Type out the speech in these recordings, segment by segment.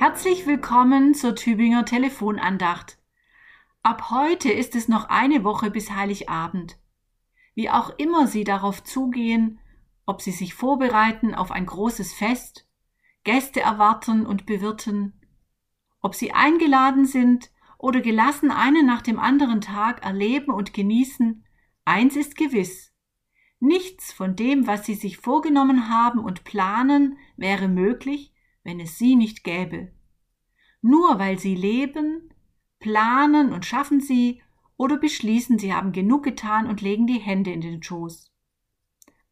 Herzlich willkommen zur Tübinger Telefonandacht. Ab heute ist es noch eine Woche bis Heiligabend. Wie auch immer Sie darauf zugehen, ob Sie sich vorbereiten auf ein großes Fest, Gäste erwarten und bewirten, ob Sie eingeladen sind oder gelassen einen nach dem anderen Tag erleben und genießen, eins ist gewiss. Nichts von dem, was Sie sich vorgenommen haben und planen, wäre möglich, wenn es sie nicht gäbe. Nur weil sie leben, planen und schaffen sie oder beschließen, sie haben genug getan und legen die Hände in den Schoß.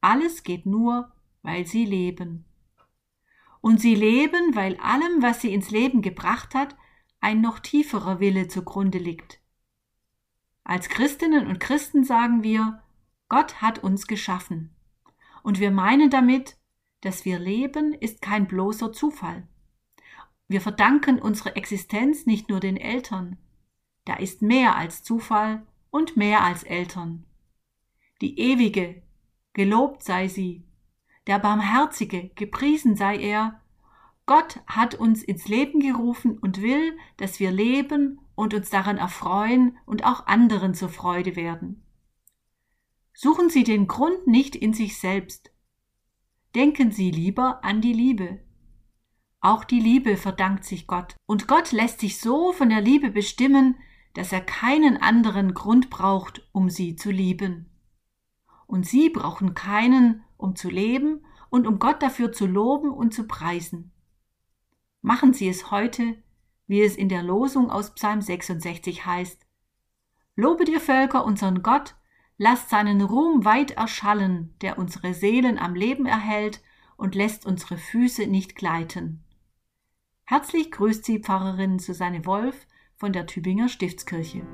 Alles geht nur, weil sie leben. Und sie leben, weil allem, was sie ins Leben gebracht hat, ein noch tieferer Wille zugrunde liegt. Als Christinnen und Christen sagen wir, Gott hat uns geschaffen. Und wir meinen damit, dass wir leben, ist kein bloßer Zufall. Wir verdanken unsere Existenz nicht nur den Eltern. Da ist mehr als Zufall und mehr als Eltern. Die Ewige, gelobt sei sie, der Barmherzige, gepriesen sei er, Gott hat uns ins Leben gerufen und will, dass wir leben und uns daran erfreuen und auch anderen zur Freude werden. Suchen Sie den Grund nicht in sich selbst, denken Sie lieber an die Liebe. Auch die Liebe verdankt sich Gott. Und Gott lässt sich so von der Liebe bestimmen, dass er keinen anderen Grund braucht, um sie zu lieben. Und sie brauchen keinen, um zu leben und um Gott dafür zu loben und zu preisen. Machen Sie es heute, wie es in der Losung aus Psalm 66 heißt. Lobe dir Völker unseren Gott Lasst seinen Ruhm weit erschallen, der unsere Seelen am Leben erhält und lässt unsere Füße nicht gleiten. Herzlich grüßt Sie Pfarrerin Susanne Wolf von der Tübinger Stiftskirche.